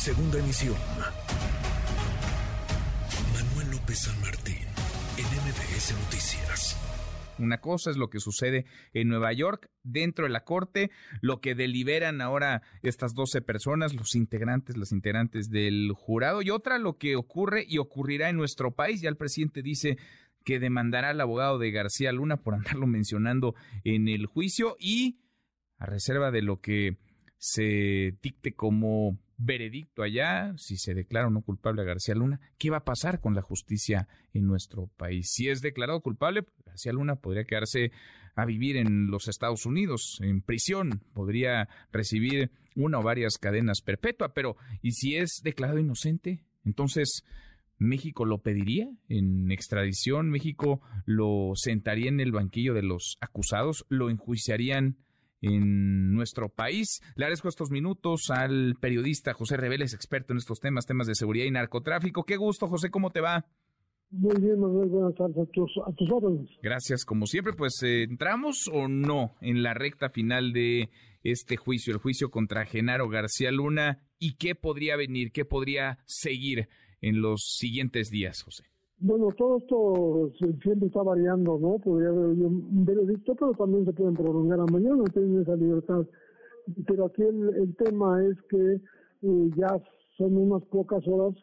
Segunda emisión. Manuel López San Martín, en MBS Noticias. Una cosa es lo que sucede en Nueva York, dentro de la corte, lo que deliberan ahora estas 12 personas, los integrantes, las integrantes del jurado, y otra lo que ocurre y ocurrirá en nuestro país. Ya el presidente dice que demandará al abogado de García Luna por andarlo mencionando en el juicio y a reserva de lo que se dicte como veredicto allá, si se declara o no culpable a García Luna, ¿qué va a pasar con la justicia en nuestro país? Si es declarado culpable, García Luna podría quedarse a vivir en los Estados Unidos, en prisión, podría recibir una o varias cadenas perpetuas, pero ¿y si es declarado inocente? Entonces, México lo pediría en extradición, México lo sentaría en el banquillo de los acusados, lo enjuiciarían en nuestro país. Le agradezco estos minutos al periodista José Reveles, experto en estos temas, temas de seguridad y narcotráfico. Qué gusto, José, ¿cómo te va? Muy bien, Manuel, buenas tardes a tus, a tus órdenes. Gracias, como siempre, pues eh, entramos o no en la recta final de este juicio, el juicio contra Genaro García Luna, y qué podría venir, qué podría seguir en los siguientes días, José? Bueno, todo esto siempre está variando, ¿no? Podría haber un veredicto, pero también se pueden prolongar a mañana, tienen esa libertad. Pero aquí el, tema es que eh, ya son unas pocas horas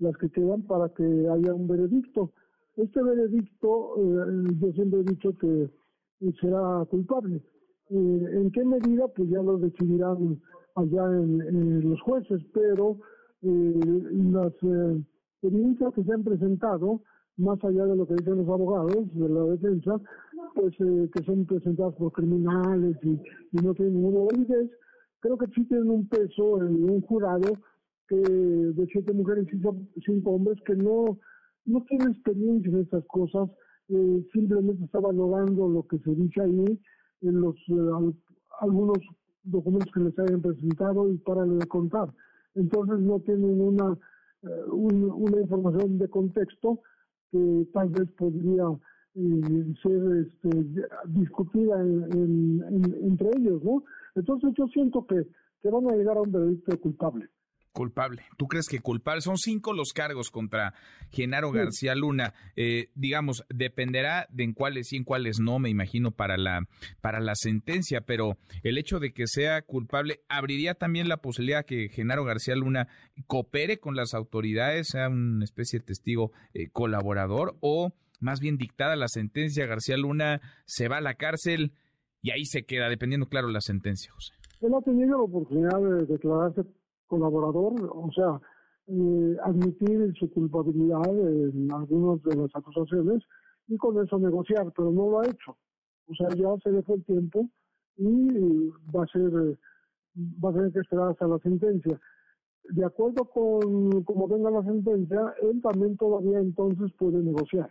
las que quedan para que haya un veredicto. Este veredicto, eh, yo siempre he dicho que será culpable. Eh, ¿En qué medida? Pues ya lo decidirán allá en los jueces, pero eh, las eh, que se han presentado, más allá de lo que dicen los abogados de la defensa, pues eh, que son presentadas por criminales y, no tienen ninguna validez, creo que sí tienen un peso en un jurado que de siete mujeres y cinco hombres que no, no tienen experiencia en estas cosas, eh, simplemente está valorando lo que se dice ahí en los algunos documentos que les hayan presentado y para de contar. Entonces no tienen una, eh, una información de contexto que tal vez podría eh, ser este, discutida entre ellos, ¿no? Entonces yo siento que, que van a llegar a un veredicto culpable culpable. ¿Tú crees que culpable? Son cinco los cargos contra Genaro García Luna. Eh, digamos, dependerá de en cuáles sí, en cuáles no, me imagino, para la, para la sentencia, pero el hecho de que sea culpable abriría también la posibilidad que Genaro García Luna coopere con las autoridades, sea una especie de testigo eh, colaborador o más bien dictada la sentencia, García Luna se va a la cárcel y ahí se queda, dependiendo, claro, la sentencia, José. Él ha tenido la oportunidad de declararse colaborador, o sea, eh, admitir su culpabilidad en algunas de las acusaciones y con eso negociar, pero no lo ha hecho. O sea, ya se dejó el tiempo y va a ser va a tener que esperar hasta la sentencia. De acuerdo con como venga la sentencia, él también todavía entonces puede negociar.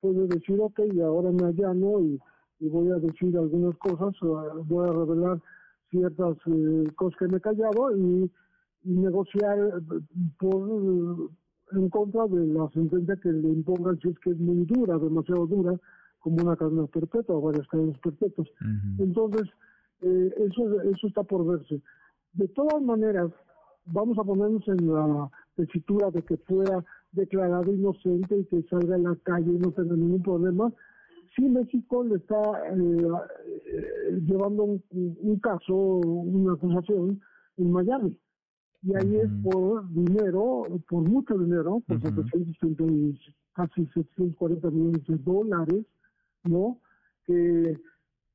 Puede decir, ok, ahora me allano y, y voy a decir algunas cosas, voy a revelar ciertas eh, cosas que me he callado y negociar eh, por en contra de la sentencia que le impongan si es que es muy dura, demasiado dura, como una cadena perpetua o varias cadenas perpetuas. Entonces, eh, eso, eso está por verse. De todas maneras, vamos a ponernos en la tesitura de que fuera declarado inocente y que salga a la calle y no tenga ningún problema. Si México le está eh, llevando un, un, caso, una acusación en Miami y ahí es por dinero, por mucho dinero, por casi 740 millones de dólares, ¿no? Que,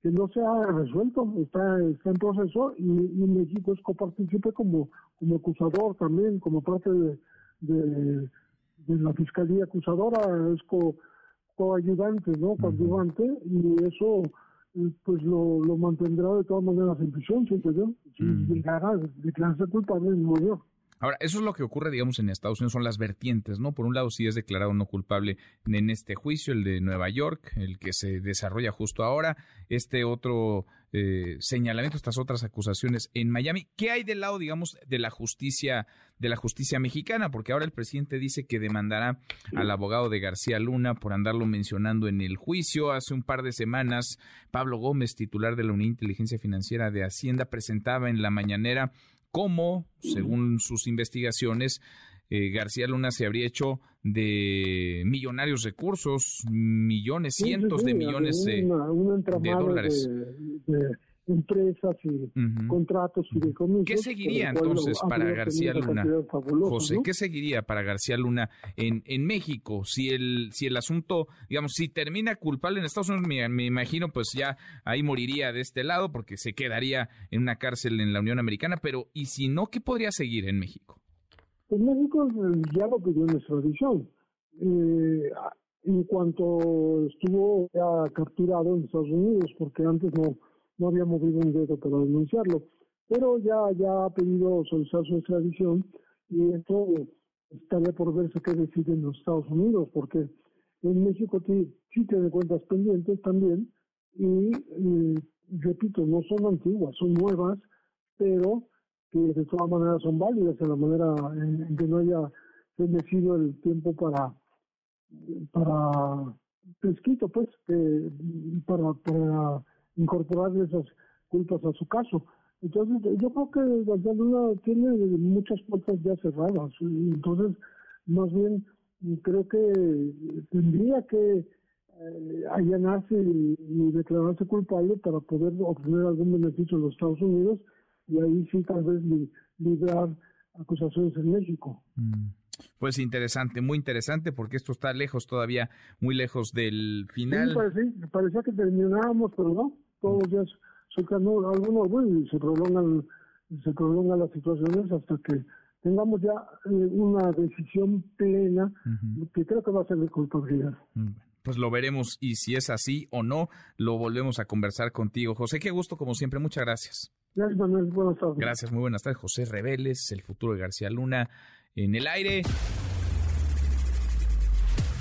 que no se ha resuelto, está, está en proceso y, México es copartícipe como, como acusador también, como parte de, de, la fiscalía acusadora, es co, coayudante, ¿no? Coayudante, y eso pues lo, lo mantendrá de todas maneras en prisión, siento yo, si mm. llegara a declararse culpable Nueva York. Ahora, eso es lo que ocurre, digamos, en Estados Unidos, son las vertientes, ¿no? Por un lado, si es declarado no culpable en este juicio, el de Nueva York, el que se desarrolla justo ahora, este otro eh, señalamiento, estas otras acusaciones en Miami. ¿Qué hay del lado, digamos, de la justicia, de la justicia mexicana? Porque ahora el presidente dice que demandará al abogado de García Luna por andarlo mencionando en el juicio. Hace un par de semanas, Pablo Gómez, titular de la Unidad de Inteligencia Financiera de Hacienda, presentaba en la mañanera cómo, según sus investigaciones, eh, García Luna se habría hecho de millonarios recursos, millones, cientos de millones de, dólares empresas y contratos y de ¿Qué seguiría entonces para García Luna? José, ¿qué seguiría para García Luna en, en México? Si el, si el asunto, digamos, si termina culpable en Estados Unidos, me, imagino, pues ya ahí moriría de este lado porque se quedaría en una cárcel en la Unión Americana, pero ¿y si no, qué podría seguir en México? En México eh, ya lo pidió nuestra visión. Eh, en cuanto estuvo ya capturado en Estados Unidos, porque antes no no había movido un dedo para denunciarlo, pero ya, ya ha pedido solicitar su extradición y esto estaría por verse qué deciden los Estados Unidos, porque en México sí tiene cuentas pendientes también y, repito, no son antiguas, son nuevas, pero que de todas maneras son válidas en la manera en, que no haya bendecido el tiempo para para prescrito pues que para, para incorporarle esas culpas a su caso. Entonces, yo creo que García tiene muchas puertas ya cerradas. Entonces, más bien, creo que tendría que eh, allanarse y, declararse culpable para poder obtener algún beneficio en los Estados Unidos y ahí sí tal vez librar acusaciones en México. Mm. Pues interesante, muy interesante, porque esto está lejos todavía, muy lejos del final. Sí, parecía que terminábamos, pero no todos los días algunos bueno, y se prolongan se prolongan las situaciones hasta que tengamos ya eh, una decisión plena que creo que va a ser de culpabilidad. Mm, pues lo veremos y si es así o no, lo volvemos a conversar contigo. José, qué gusto como siempre, muchas gracias. Gracias, Manuel. Buenas tardes. Gracias, muy buenas tardes. José Reveles, el futuro de García Luna en el aire.